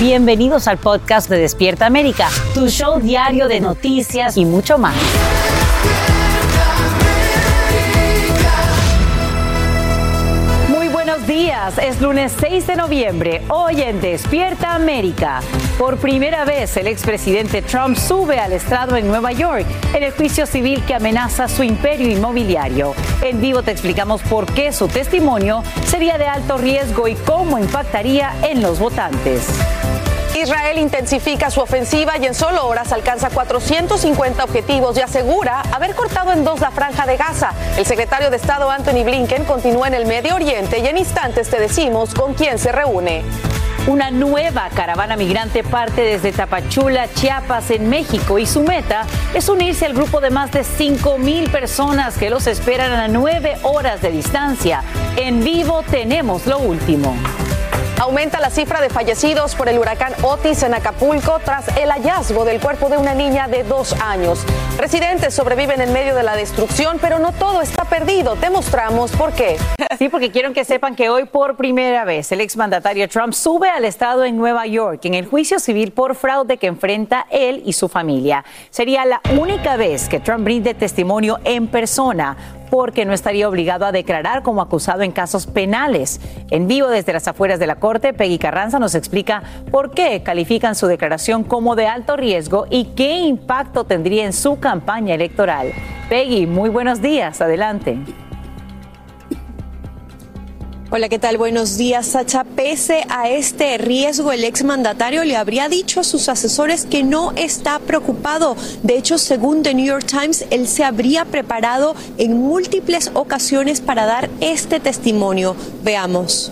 Bienvenidos al podcast de Despierta América, tu show diario de noticias y mucho más. Días, es lunes 6 de noviembre, hoy en Despierta América. Por primera vez, el expresidente Trump sube al estrado en Nueva York en el juicio civil que amenaza su imperio inmobiliario. En vivo te explicamos por qué su testimonio sería de alto riesgo y cómo impactaría en los votantes. Israel intensifica su ofensiva y en solo horas alcanza 450 objetivos y asegura haber cortado en dos la franja de Gaza. El secretario de Estado Anthony Blinken continúa en el Medio Oriente y en instantes te decimos con quién se reúne. Una nueva caravana migrante parte desde Tapachula, Chiapas, en México, y su meta es unirse al grupo de más de 5 mil personas que los esperan a nueve horas de distancia. En vivo tenemos lo último. Aumenta la cifra de fallecidos por el huracán Otis en Acapulco tras el hallazgo del cuerpo de una niña de dos años. Residentes sobreviven en medio de la destrucción, pero no todo está perdido. Te mostramos por qué. Sí, porque quiero que sepan que hoy por primera vez el exmandatario Trump sube al estado en Nueva York en el juicio civil por fraude que enfrenta él y su familia. Sería la única vez que Trump brinde testimonio en persona porque no estaría obligado a declarar como acusado en casos penales. En vivo desde las afueras de la Corte, Peggy Carranza nos explica por qué califican su declaración como de alto riesgo y qué impacto tendría en su campaña electoral. Peggy, muy buenos días, adelante. Hola, ¿qué tal? Buenos días, Sacha. Pese a este riesgo, el exmandatario le habría dicho a sus asesores que no está preocupado. De hecho, según The New York Times, él se habría preparado en múltiples ocasiones para dar este testimonio. Veamos.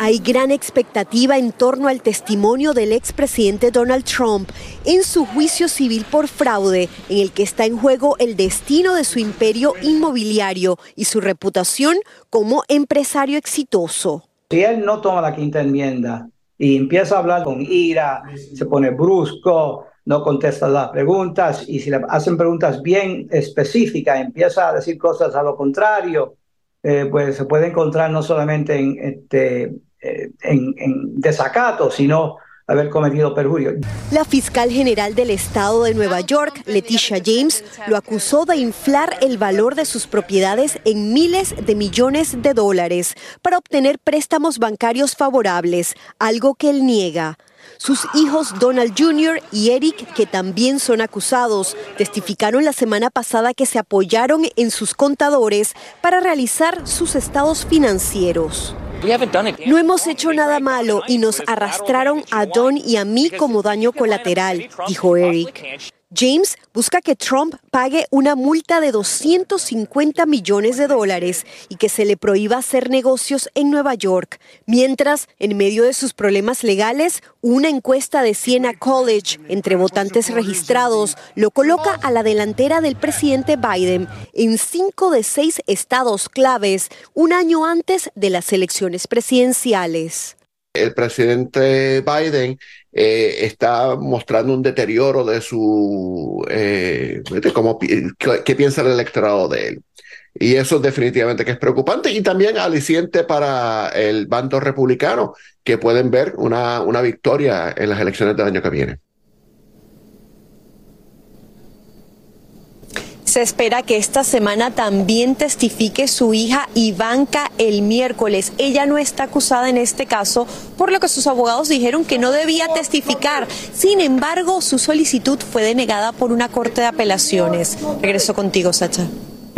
Hay gran expectativa en torno al testimonio del expresidente Donald Trump en su juicio civil por fraude, en el que está en juego el destino de su imperio inmobiliario y su reputación como empresario exitoso. Si él no toma la quinta enmienda y empieza a hablar con ira, se pone brusco, no contesta las preguntas y si le hacen preguntas bien específicas, empieza a decir cosas a lo contrario, eh, pues se puede encontrar no solamente en, este, eh, en, en desacato, sino haber cometido perjurio. La fiscal general del estado de Nueva York, Leticia James, lo acusó de inflar el valor de sus propiedades en miles de millones de dólares para obtener préstamos bancarios favorables, algo que él niega. Sus hijos Donald Jr. y Eric, que también son acusados, testificaron la semana pasada que se apoyaron en sus contadores para realizar sus estados financieros. No hemos hecho nada malo y nos arrastraron a Don y a mí como daño colateral, dijo Eric. James busca que Trump pague una multa de 250 millones de dólares y que se le prohíba hacer negocios en Nueva York. Mientras, en medio de sus problemas legales, una encuesta de Siena College entre votantes registrados lo coloca a la delantera del presidente Biden en cinco de seis estados claves un año antes de las elecciones presidenciales el presidente Biden eh, está mostrando un deterioro de su, eh, cómo, qué piensa el electorado de él. Y eso definitivamente que es preocupante y también aliciente para el bando republicano, que pueden ver una, una victoria en las elecciones del año que viene. Se espera que esta semana también testifique su hija Ivanka el miércoles. Ella no está acusada en este caso, por lo que sus abogados dijeron que no debía testificar. Sin embargo, su solicitud fue denegada por una corte de apelaciones. Regreso contigo, Sacha.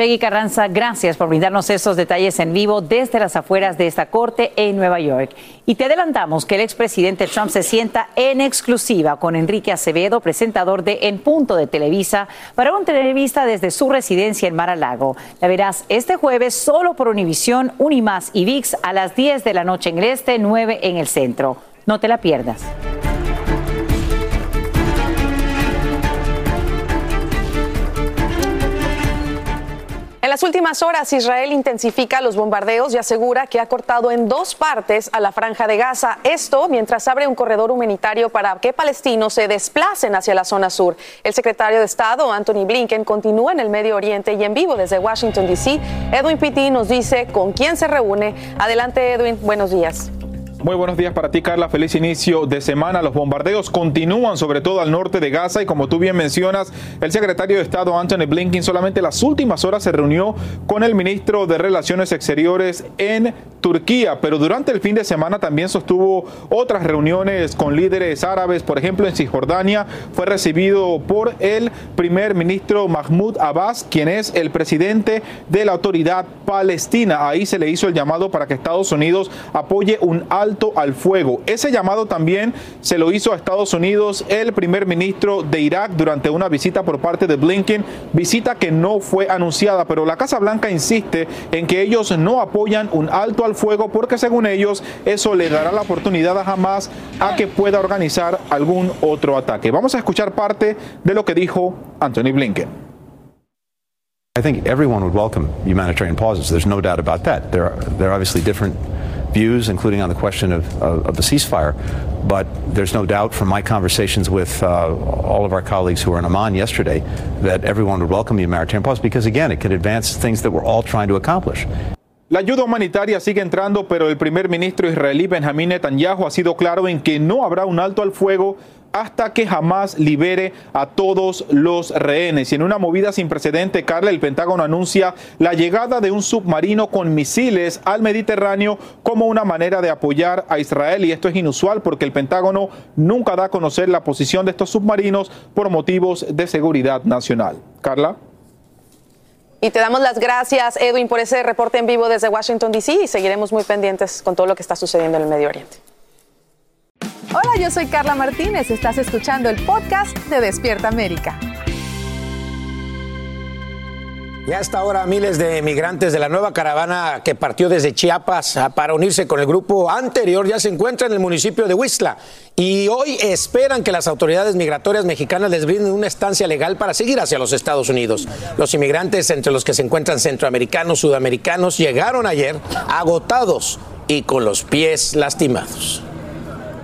Peggy Carranza, gracias por brindarnos esos detalles en vivo desde las afueras de esta corte en Nueva York. Y te adelantamos que el expresidente Trump se sienta en exclusiva con Enrique Acevedo, presentador de En Punto de Televisa, para una entrevista desde su residencia en Mar-a-Lago. La verás este jueves solo por Univisión, Unimás y VIX a las 10 de la noche en el este, 9 en el centro. No te la pierdas. En las últimas horas, Israel intensifica los bombardeos y asegura que ha cortado en dos partes a la franja de Gaza. Esto mientras abre un corredor humanitario para que palestinos se desplacen hacia la zona sur. El secretario de Estado, Anthony Blinken, continúa en el Medio Oriente y en vivo desde Washington, D.C. Edwin Pitti nos dice con quién se reúne. Adelante, Edwin. Buenos días. Muy buenos días para ti, Carla. Feliz inicio de semana. Los bombardeos continúan, sobre todo al norte de Gaza, y como tú bien mencionas, el secretario de Estado Anthony Blinken solamente las últimas horas se reunió con el ministro de Relaciones Exteriores en Turquía, pero durante el fin de semana también sostuvo otras reuniones con líderes árabes. Por ejemplo, en Cisjordania fue recibido por el primer ministro Mahmoud Abbas, quien es el presidente de la autoridad palestina. Ahí se le hizo el llamado para que Estados Unidos apoye un alto al fuego. Ese llamado también se lo hizo a Estados Unidos el primer ministro de Irak durante una visita por parte de Blinken, visita que no fue anunciada, pero la Casa Blanca insiste en que ellos no apoyan un alto al fuego porque según ellos eso le dará la oportunidad a Hamas a que pueda organizar algún otro ataque. Vamos a escuchar parte de lo que dijo Anthony Blinken. I think everyone would welcome humanitarian pauses. There's no doubt about that. There obviously different views, including on the question of, of, of, the ceasefire. But there's no doubt from my conversations with uh, all of our colleagues who were in Amman yesterday that everyone would welcome the humanitarian pause because, again, it could advance things that we're all trying to accomplish. La ayuda humanitaria sigue entrando, pero el primer ministro israelí Benjamín Netanyahu ha sido claro en que no habrá un alto al fuego hasta que jamás libere a todos los rehenes. Y en una movida sin precedente, Carla, el Pentágono anuncia la llegada de un submarino con misiles al Mediterráneo como una manera de apoyar a Israel. Y esto es inusual porque el Pentágono nunca da a conocer la posición de estos submarinos por motivos de seguridad nacional. Carla. Y te damos las gracias, Edwin, por ese reporte en vivo desde Washington, D.C. y seguiremos muy pendientes con todo lo que está sucediendo en el Medio Oriente. Hola, yo soy Carla Martínez. Estás escuchando el podcast de Despierta América. Ya hasta ahora miles de migrantes de la nueva caravana que partió desde Chiapas para unirse con el grupo anterior ya se encuentran en el municipio de Huistla y hoy esperan que las autoridades migratorias mexicanas les brinden una estancia legal para seguir hacia los Estados Unidos. Los inmigrantes, entre los que se encuentran centroamericanos, sudamericanos, llegaron ayer agotados y con los pies lastimados.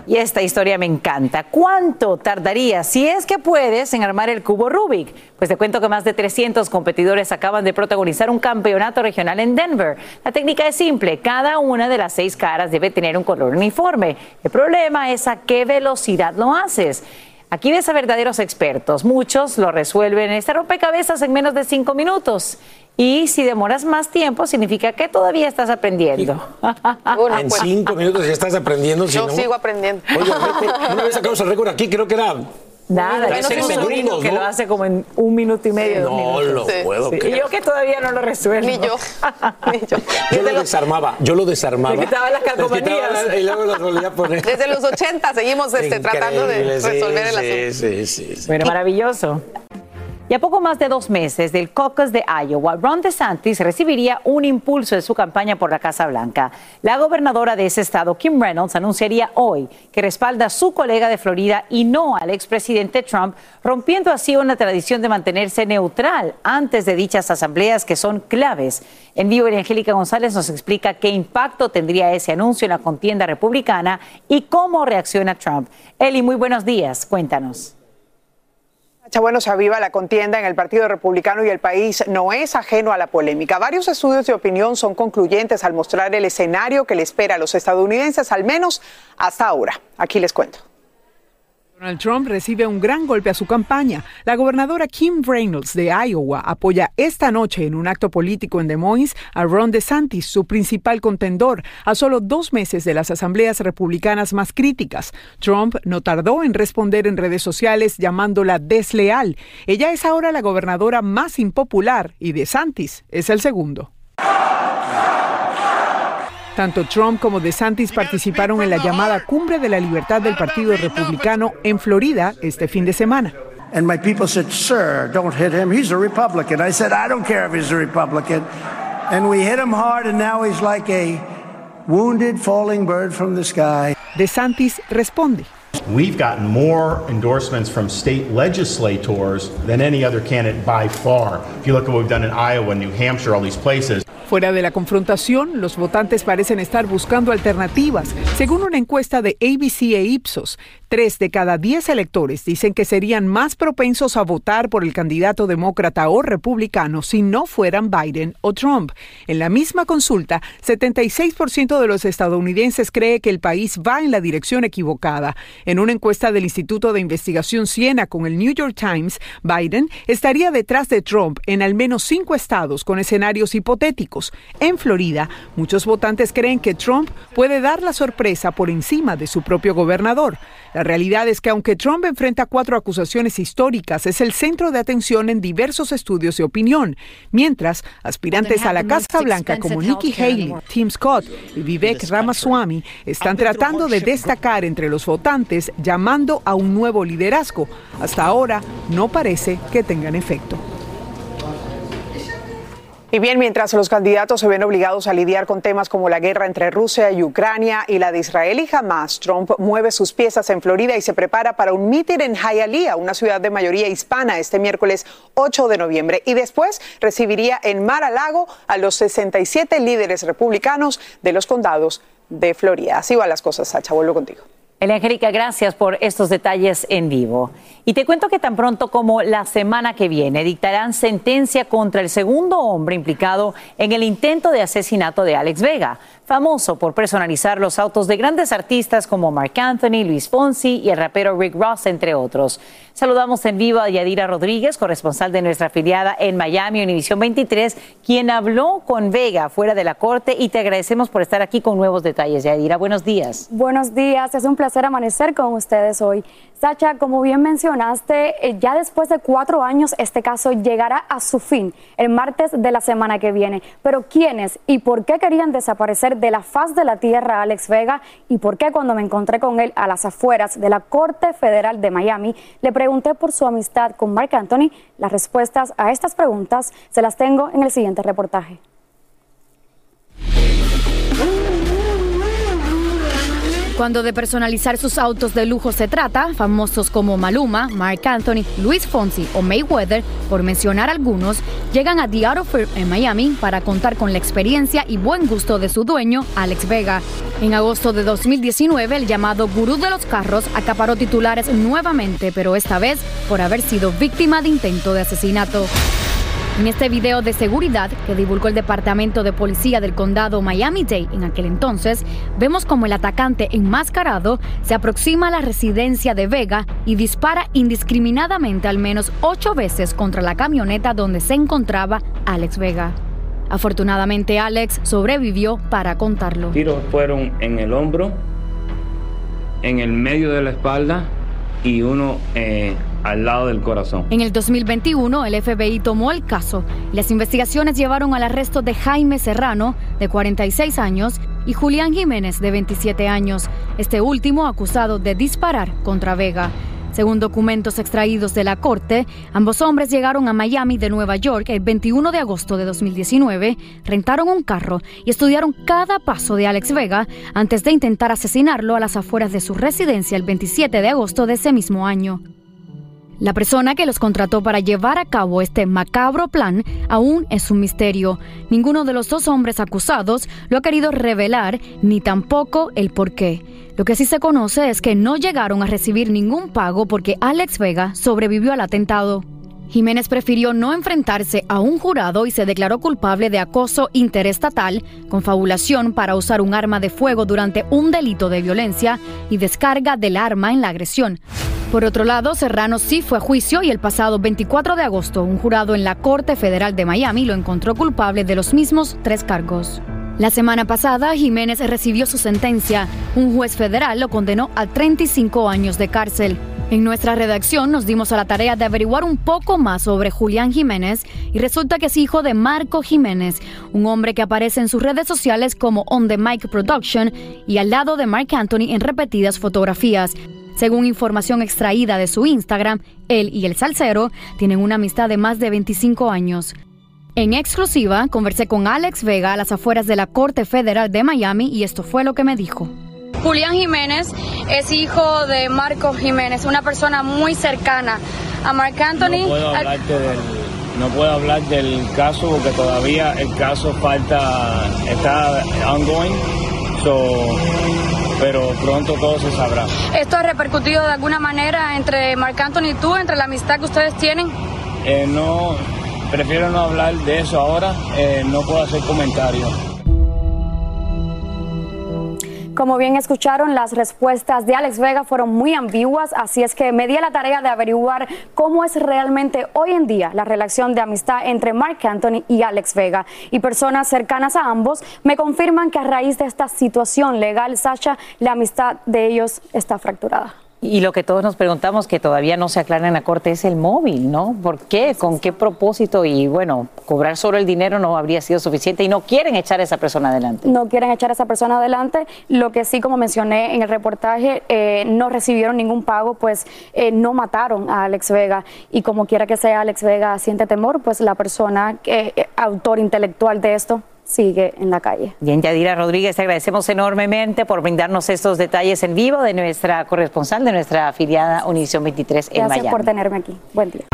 Y esta historia me encanta. ¿Cuánto tardaría, si es que puedes, en armar el cubo Rubik? Pues te cuento que más de 300 competidores acaban de protagonizar un campeonato regional en Denver. La técnica es simple, cada una de las seis caras debe tener un color uniforme. El problema es a qué velocidad lo haces. Aquí ves a verdaderos expertos. Muchos lo resuelven en este rompecabezas en menos de cinco minutos. Y si demoras más tiempo, significa que todavía estás aprendiendo. en pues, cinco minutos ya estás aprendiendo. Yo sigo aprendiendo. Oye, una vez sacamos el récord aquí, creo que era Nada, yo no segundos, que lo hace como en un minuto y medio. No lo puedo Y yo que todavía no lo resuelvo. Ni yo. Ni yo. yo lo desarmaba, yo lo desarmaba. quitaba las calcomanías. Y luego las volvía a poner. Desde los 80 seguimos este, tratando de resolver el asunto. Sí, sí, sí. Bueno, maravilloso. Y a poco más de dos meses del caucus de Iowa, Ron DeSantis recibiría un impulso de su campaña por la Casa Blanca. La gobernadora de ese estado, Kim Reynolds, anunciaría hoy que respalda a su colega de Florida y no al expresidente Trump, rompiendo así una tradición de mantenerse neutral antes de dichas asambleas que son claves. En vivo, Angélica González nos explica qué impacto tendría ese anuncio en la contienda republicana y cómo reacciona Trump. Eli, muy buenos días. Cuéntanos. Bueno, se aviva la contienda en el Partido Republicano y el país no es ajeno a la polémica. Varios estudios de opinión son concluyentes al mostrar el escenario que le espera a los estadounidenses, al menos hasta ahora. Aquí les cuento. Donald Trump recibe un gran golpe a su campaña. La gobernadora Kim Reynolds de Iowa apoya esta noche en un acto político en Des Moines a Ron DeSantis, su principal contendor, a solo dos meses de las asambleas republicanas más críticas. Trump no tardó en responder en redes sociales llamándola desleal. Ella es ahora la gobernadora más impopular y DeSantis es el segundo. Tanto Trump como DeSantis participaron en la llamada Cumbre de la Libertad del Partido Republicano en Florida este fin de semana. And my people said, Sir, don't hit him. He's a Republican. I said, I don't care if he's a Republican. And we hit him hard, and now he's like a wounded falling bird from the sky. DeSantis responde. We've gotten more endorsements from state legislators than any other candidate by far. If you look at what we've done in Iowa, New Hampshire, all these places. Fuera de la confrontación, los votantes parecen estar buscando alternativas. Según una encuesta de ABC e Ipsos, Tres de cada diez electores dicen que serían más propensos a votar por el candidato demócrata o republicano si no fueran Biden o Trump. En la misma consulta, 76% de los estadounidenses cree que el país va en la dirección equivocada. En una encuesta del Instituto de Investigación Siena con el New York Times, Biden estaría detrás de Trump en al menos cinco estados con escenarios hipotéticos. En Florida, muchos votantes creen que Trump puede dar la sorpresa por encima de su propio gobernador. La realidad es que aunque Trump enfrenta cuatro acusaciones históricas, es el centro de atención en diversos estudios de opinión, mientras aspirantes a la Casa Blanca como Nikki Haley, Tim Scott y Vivek Ramaswamy están tratando de destacar entre los votantes llamando a un nuevo liderazgo. Hasta ahora no parece que tengan efecto. Y bien, mientras los candidatos se ven obligados a lidiar con temas como la guerra entre Rusia y Ucrania y la de Israel y Hamas, Trump mueve sus piezas en Florida y se prepara para un mitin en Hialeah, una ciudad de mayoría hispana, este miércoles 8 de noviembre. Y después recibiría en Mar-a-Lago a los 67 líderes republicanos de los condados de Florida. Así van las cosas, Sacha. Vuelvo contigo. Elia Angélica, gracias por estos detalles en vivo. Y te cuento que tan pronto como la semana que viene dictarán sentencia contra el segundo hombre implicado en el intento de asesinato de Alex Vega famoso por personalizar los autos de grandes artistas como Mark Anthony, Luis Fonsi y el rapero Rick Ross, entre otros. Saludamos en vivo a Yadira Rodríguez, corresponsal de nuestra afiliada en Miami, Univisión 23, quien habló con Vega fuera de la corte y te agradecemos por estar aquí con nuevos detalles. Yadira, buenos días. Buenos días, es un placer amanecer con ustedes hoy. Sacha, como bien mencionaste, eh, ya después de cuatro años este caso llegará a su fin el martes de la semana que viene. Pero ¿quiénes y por qué querían desaparecer de la faz de la tierra Alex Vega y por qué cuando me encontré con él a las afueras de la Corte Federal de Miami le pregunté por su amistad con Mark Anthony? Las respuestas a estas preguntas se las tengo en el siguiente reportaje. Cuando de personalizar sus autos de lujo se trata, famosos como Maluma, Mark Anthony, Luis Fonsi o Mayweather, por mencionar algunos, llegan a The Auto Fair en Miami para contar con la experiencia y buen gusto de su dueño, Alex Vega. En agosto de 2019, el llamado gurú de los carros acaparó titulares nuevamente, pero esta vez por haber sido víctima de intento de asesinato. En este video de seguridad que divulgó el Departamento de Policía del Condado Miami-Dade en aquel entonces, vemos como el atacante enmascarado se aproxima a la residencia de Vega y dispara indiscriminadamente al menos ocho veces contra la camioneta donde se encontraba Alex Vega. Afortunadamente Alex sobrevivió para contarlo. Tiros fueron en el hombro, en el medio de la espalda y uno eh, al lado del corazón. En el 2021, el FBI tomó el caso las investigaciones llevaron al arresto de Jaime Serrano, de 46 años, y Julián Jiménez, de 27 años, este último acusado de disparar contra Vega. Según documentos extraídos de la corte, ambos hombres llegaron a Miami de Nueva York el 21 de agosto de 2019, rentaron un carro y estudiaron cada paso de Alex Vega antes de intentar asesinarlo a las afueras de su residencia el 27 de agosto de ese mismo año. La persona que los contrató para llevar a cabo este macabro plan aún es un misterio. Ninguno de los dos hombres acusados lo ha querido revelar, ni tampoco el por qué. Lo que sí se conoce es que no llegaron a recibir ningún pago porque Alex Vega sobrevivió al atentado. Jiménez prefirió no enfrentarse a un jurado y se declaró culpable de acoso interestatal, confabulación para usar un arma de fuego durante un delito de violencia y descarga del arma en la agresión. Por otro lado, Serrano sí fue a juicio y el pasado 24 de agosto un jurado en la Corte Federal de Miami lo encontró culpable de los mismos tres cargos. La semana pasada, Jiménez recibió su sentencia. Un juez federal lo condenó a 35 años de cárcel. En nuestra redacción nos dimos a la tarea de averiguar un poco más sobre Julián Jiménez y resulta que es hijo de Marco Jiménez, un hombre que aparece en sus redes sociales como On the Mic Production y al lado de Mark Anthony en repetidas fotografías. Según información extraída de su Instagram, él y el salsero tienen una amistad de más de 25 años. En exclusiva, conversé con Alex Vega a las afueras de la Corte Federal de Miami y esto fue lo que me dijo. Julián Jiménez es hijo de Marco Jiménez, una persona muy cercana a Marc Anthony. No puedo, del, no puedo hablar del caso porque todavía el caso falta, está ongoing. So, pero pronto todo se sabrá. ¿Esto ha repercutido de alguna manera entre Marc Anthony y tú, entre la amistad que ustedes tienen? Eh, no, prefiero no hablar de eso ahora, eh, no puedo hacer comentarios. Como bien escucharon, las respuestas de Alex Vega fueron muy ambiguas, así es que me di la tarea de averiguar cómo es realmente hoy en día la relación de amistad entre Mark Anthony y Alex Vega. Y personas cercanas a ambos me confirman que a raíz de esta situación legal, Sasha, la amistad de ellos está fracturada. Y lo que todos nos preguntamos, que todavía no se aclara en la Corte, es el móvil, ¿no? ¿Por qué? ¿Con qué propósito? Y bueno, cobrar solo el dinero no habría sido suficiente y no quieren echar a esa persona adelante. No quieren echar a esa persona adelante. Lo que sí, como mencioné en el reportaje, eh, no recibieron ningún pago, pues eh, no mataron a Alex Vega. Y como quiera que sea Alex Vega siente temor, pues la persona, eh, autor intelectual de esto, sigue en la calle. Bien, Yadira Rodríguez, te agradecemos enormemente por brindarnos estos detalles en vivo de nuestra corresponsal, de nuestra afiliada Univisión 23 en Gracias por tenerme aquí. Buen día.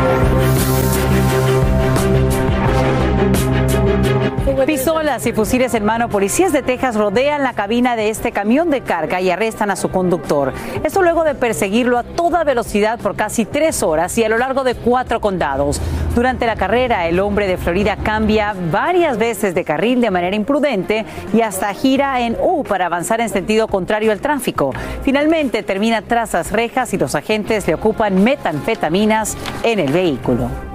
Pistolas y fusiles en mano, policías de Texas rodean la cabina de este camión de carga y arrestan a su conductor. Esto luego de perseguirlo a toda velocidad por casi tres horas y a lo largo de cuatro condados. Durante la carrera, el hombre de Florida cambia varias veces de carril de manera imprudente y hasta gira en U para avanzar en sentido contrario al tráfico. Finalmente termina tras las rejas y los agentes le ocupan metanfetaminas en el vehículo.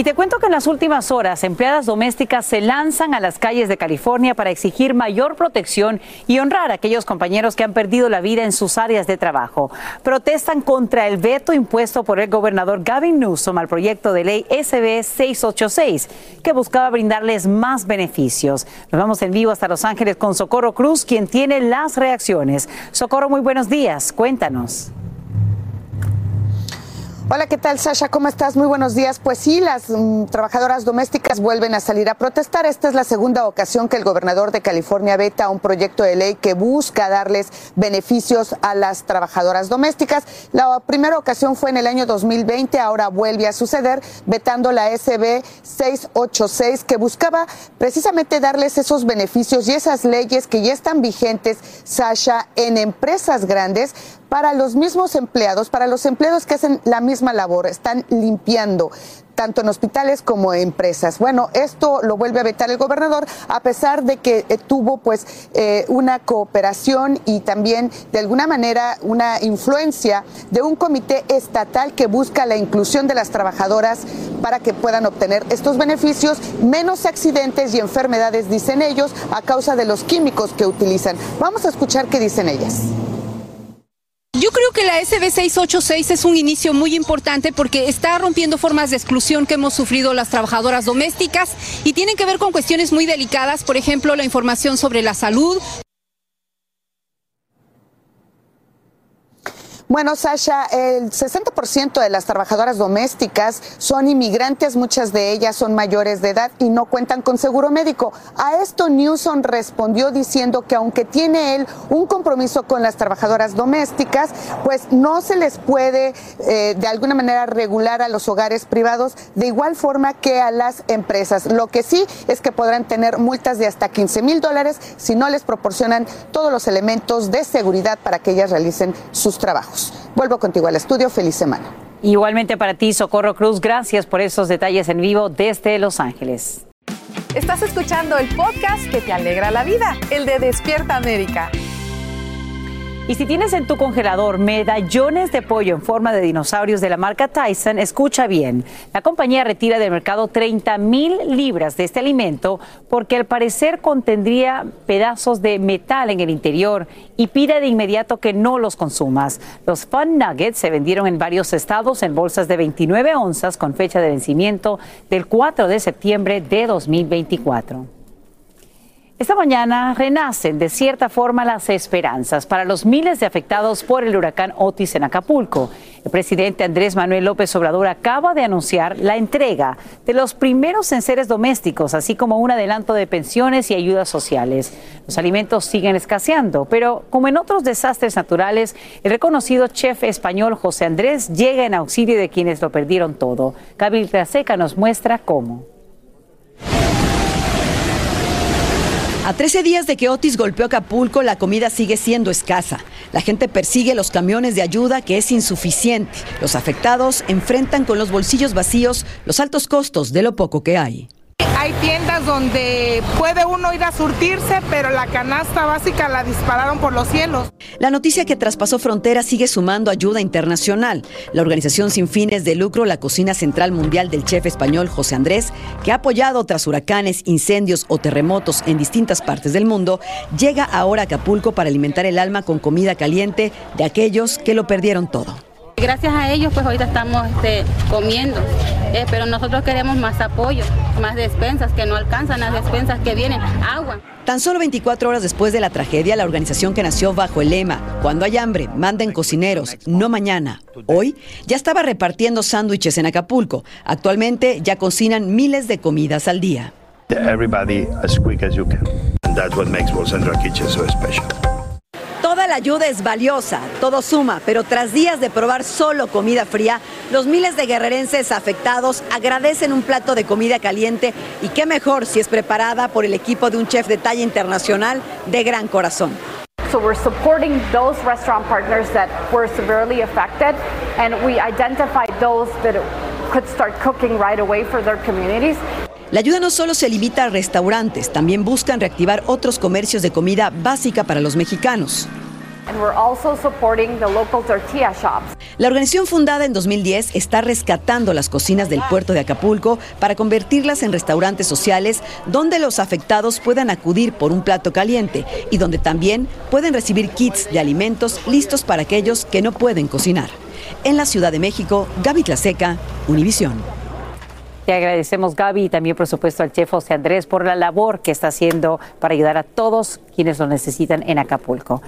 Y te cuento que en las últimas horas, empleadas domésticas se lanzan a las calles de California para exigir mayor protección y honrar a aquellos compañeros que han perdido la vida en sus áreas de trabajo. Protestan contra el veto impuesto por el gobernador Gavin Newsom al proyecto de ley SB 686, que buscaba brindarles más beneficios. Nos vamos en vivo hasta Los Ángeles con Socorro Cruz, quien tiene las reacciones. Socorro, muy buenos días. Cuéntanos. Hola, ¿qué tal, Sasha? ¿Cómo estás? Muy buenos días. Pues sí, las mm, trabajadoras domésticas vuelven a salir a protestar. Esta es la segunda ocasión que el gobernador de California veta un proyecto de ley que busca darles beneficios a las trabajadoras domésticas. La primera ocasión fue en el año 2020, ahora vuelve a suceder, vetando la SB 686, que buscaba precisamente darles esos beneficios y esas leyes que ya están vigentes, Sasha, en empresas grandes para los mismos empleados, para los empleados que hacen la misma labor, están limpiando tanto en hospitales como en empresas. Bueno, esto lo vuelve a vetar el gobernador a pesar de que eh, tuvo pues eh, una cooperación y también de alguna manera una influencia de un comité estatal que busca la inclusión de las trabajadoras para que puedan obtener estos beneficios, menos accidentes y enfermedades, dicen ellos, a causa de los químicos que utilizan. Vamos a escuchar qué dicen ellas. Creo que la SB 686 es un inicio muy importante porque está rompiendo formas de exclusión que hemos sufrido las trabajadoras domésticas y tienen que ver con cuestiones muy delicadas, por ejemplo, la información sobre la salud. Bueno, Sasha, el 60% de las trabajadoras domésticas son inmigrantes, muchas de ellas son mayores de edad y no cuentan con seguro médico. A esto Newsom respondió diciendo que aunque tiene él un compromiso con las trabajadoras domésticas, pues no se les puede eh, de alguna manera regular a los hogares privados de igual forma que a las empresas. Lo que sí es que podrán tener multas de hasta 15 mil dólares si no les proporcionan todos los elementos de seguridad para que ellas realicen sus trabajos. Vuelvo contigo al estudio. Feliz semana. Igualmente para ti, Socorro Cruz, gracias por esos detalles en vivo desde Los Ángeles. Estás escuchando el podcast que te alegra la vida, el de Despierta América. Y si tienes en tu congelador medallones de pollo en forma de dinosaurios de la marca Tyson, escucha bien. La compañía retira del mercado 30 mil libras de este alimento porque al parecer contendría pedazos de metal en el interior y pide de inmediato que no los consumas. Los Fun Nuggets se vendieron en varios estados en bolsas de 29 onzas con fecha de vencimiento del 4 de septiembre de 2024. Esta mañana renacen de cierta forma las esperanzas para los miles de afectados por el huracán Otis en Acapulco. El presidente Andrés Manuel López Obrador acaba de anunciar la entrega de los primeros enseres domésticos, así como un adelanto de pensiones y ayudas sociales. Los alimentos siguen escaseando, pero como en otros desastres naturales, el reconocido chef español José Andrés llega en auxilio de quienes lo perdieron todo. Gabriel Seca nos muestra cómo. A 13 días de que Otis golpeó Acapulco, la comida sigue siendo escasa. La gente persigue los camiones de ayuda, que es insuficiente. Los afectados enfrentan con los bolsillos vacíos los altos costos de lo poco que hay. Hay tiendas donde puede uno ir a surtirse, pero la canasta básica la dispararon por los cielos. La noticia que traspasó fronteras sigue sumando ayuda internacional. La organización sin fines de lucro, la Cocina Central Mundial del chef español José Andrés, que ha apoyado tras huracanes, incendios o terremotos en distintas partes del mundo, llega ahora a Acapulco para alimentar el alma con comida caliente de aquellos que lo perdieron todo. Gracias a ellos, pues ahorita estamos este, comiendo, eh, pero nosotros queremos más apoyo, más despensas que no alcanzan, las despensas que vienen, agua. Tan solo 24 horas después de la tragedia, la organización que nació bajo el lema Cuando hay hambre, manden cocineros, no mañana, hoy, ya estaba repartiendo sándwiches en Acapulco. Actualmente ya cocinan miles de comidas al día. Everybody as quick as you can. And that's what makes Bolsandra Kitchen so special. La ayuda es valiosa, todo suma, pero tras días de probar solo comida fría, los miles de guerrerenses afectados agradecen un plato de comida caliente y qué mejor si es preparada por el equipo de un chef de talla internacional de gran corazón. So we're supporting those restaurant partners that were severely affected, and we identified those that could start cooking right away for their communities. La ayuda no solo se limita a restaurantes, también buscan reactivar otros comercios de comida básica para los mexicanos. La organización fundada en 2010 está rescatando las cocinas del puerto de Acapulco para convertirlas en restaurantes sociales donde los afectados puedan acudir por un plato caliente y donde también pueden recibir kits de alimentos listos para aquellos que no pueden cocinar. En la Ciudad de México, Gaby Tlaseca, Univisión. Te agradecemos, Gaby, y también, por supuesto, al chef José Andrés por la labor que está haciendo para ayudar a todos quienes lo necesitan en Acapulco.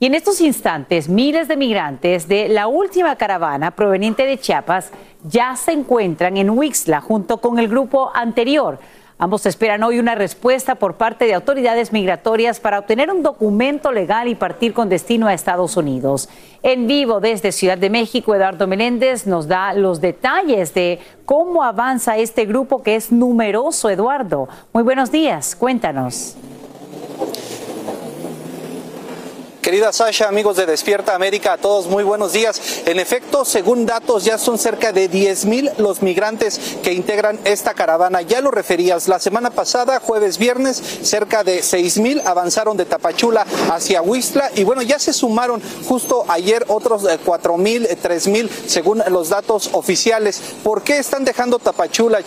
Y en estos instantes, miles de migrantes de la última caravana proveniente de Chiapas ya se encuentran en Huixla junto con el grupo anterior. Ambos esperan hoy una respuesta por parte de autoridades migratorias para obtener un documento legal y partir con destino a Estados Unidos. En vivo desde Ciudad de México, Eduardo Meléndez nos da los detalles de cómo avanza este grupo que es numeroso, Eduardo. Muy buenos días, cuéntanos. Querida Sasha, amigos de Despierta América, a todos muy buenos días. En efecto, según datos, ya son cerca de 10 mil los migrantes que integran esta caravana. Ya lo referías, la semana pasada, jueves, viernes, cerca de 6 mil avanzaron de Tapachula hacia Huistla y bueno, ya se sumaron justo ayer otros 4 mil, 3 mil, según los datos oficiales. ¿Por qué están dejando Tapachula,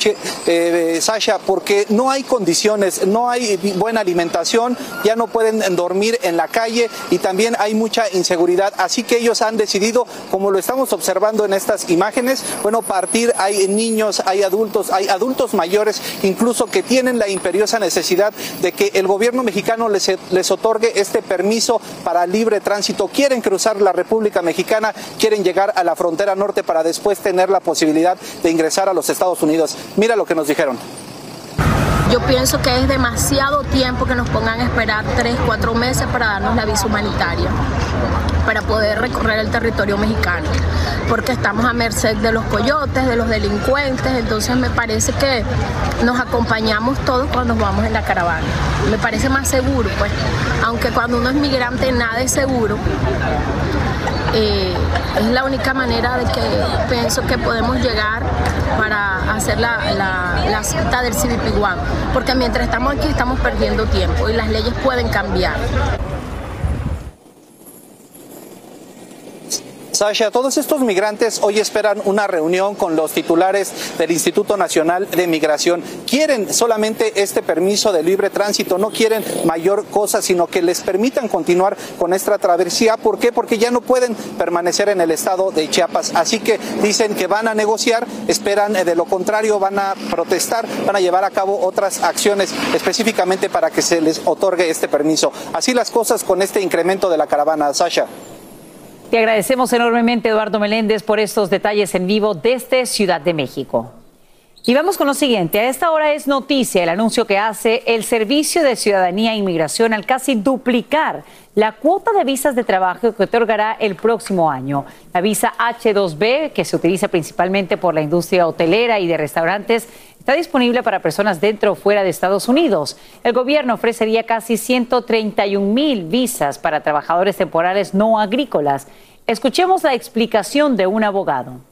eh, Sasha? Porque no hay condiciones, no hay buena alimentación, ya no pueden dormir en la calle y también hay mucha inseguridad. Así que ellos han decidido, como lo estamos observando en estas imágenes, bueno, partir, hay niños, hay adultos, hay adultos mayores, incluso que tienen la imperiosa necesidad de que el gobierno mexicano les, les otorgue este permiso para libre tránsito. Quieren cruzar la República Mexicana, quieren llegar a la frontera norte para después tener la posibilidad de ingresar a los Estados Unidos. Mira lo que nos dijeron. Yo pienso que es demasiado tiempo que nos pongan a esperar tres, cuatro meses para darnos la visa humanitaria, para poder recorrer el territorio mexicano, porque estamos a merced de los coyotes, de los delincuentes, entonces me parece que nos acompañamos todos cuando vamos en la caravana. Me parece más seguro, pues, aunque cuando uno es migrante nada es seguro. Eh, es la única manera de que pienso que podemos llegar para hacer la, la, cita del CBP One, porque mientras estamos aquí estamos perdiendo tiempo y las leyes pueden cambiar. Sasha, todos estos migrantes hoy esperan una reunión con los titulares del Instituto Nacional de Migración. Quieren solamente este permiso de libre tránsito, no quieren mayor cosa, sino que les permitan continuar con esta travesía. ¿Por qué? Porque ya no pueden permanecer en el estado de Chiapas. Así que dicen que van a negociar, esperan de lo contrario, van a protestar, van a llevar a cabo otras acciones específicamente para que se les otorgue este permiso. Así las cosas con este incremento de la caravana, Sasha. Te agradecemos enormemente, Eduardo Meléndez, por estos detalles en vivo desde Ciudad de México. Y vamos con lo siguiente. A esta hora es noticia el anuncio que hace el Servicio de Ciudadanía e Inmigración al casi duplicar la cuota de visas de trabajo que otorgará el próximo año. La visa H2B, que se utiliza principalmente por la industria hotelera y de restaurantes, está disponible para personas dentro o fuera de Estados Unidos. El gobierno ofrecería casi 131 mil visas para trabajadores temporales no agrícolas. Escuchemos la explicación de un abogado.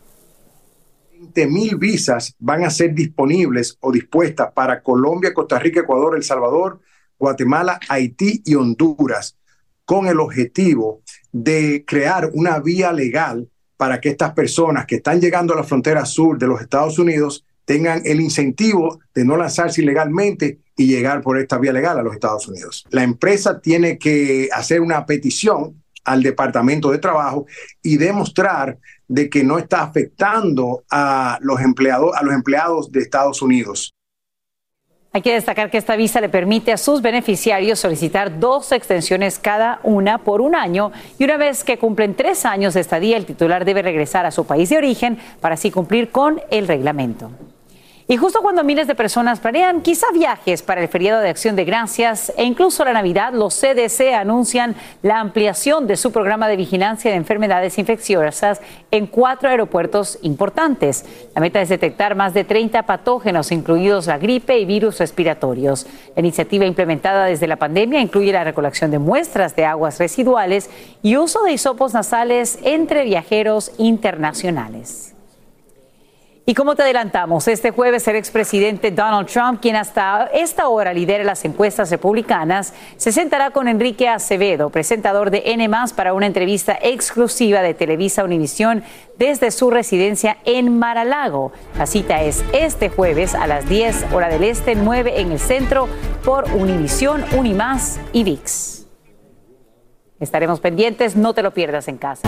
20 mil visas van a ser disponibles o dispuestas para Colombia, Costa Rica, Ecuador, El Salvador, Guatemala, Haití y Honduras, con el objetivo de crear una vía legal para que estas personas que están llegando a la frontera sur de los Estados Unidos tengan el incentivo de no lanzarse ilegalmente y llegar por esta vía legal a los Estados Unidos. La empresa tiene que hacer una petición al Departamento de Trabajo y demostrar de que no está afectando a los empleados, a los empleados de Estados Unidos. Hay que destacar que esta visa le permite a sus beneficiarios solicitar dos extensiones cada una por un año y una vez que cumplen tres años de estadía, el titular debe regresar a su país de origen para así cumplir con el reglamento. Y justo cuando miles de personas planean quizá viajes para el feriado de Acción de Gracias e incluso la Navidad, los CDC anuncian la ampliación de su programa de vigilancia de enfermedades infecciosas en cuatro aeropuertos importantes. La meta es detectar más de 30 patógenos, incluidos la gripe y virus respiratorios. La iniciativa implementada desde la pandemia incluye la recolección de muestras de aguas residuales y uso de hisopos nasales entre viajeros internacionales. Y como te adelantamos, este jueves el expresidente Donald Trump, quien hasta esta hora lidera las encuestas republicanas, se sentará con Enrique Acevedo, presentador de N para una entrevista exclusiva de Televisa Univisión desde su residencia en Maralago. La cita es este jueves a las 10 hora del este, 9 en el centro, por Univisión, Unimás y VIX. Estaremos pendientes, no te lo pierdas en casa.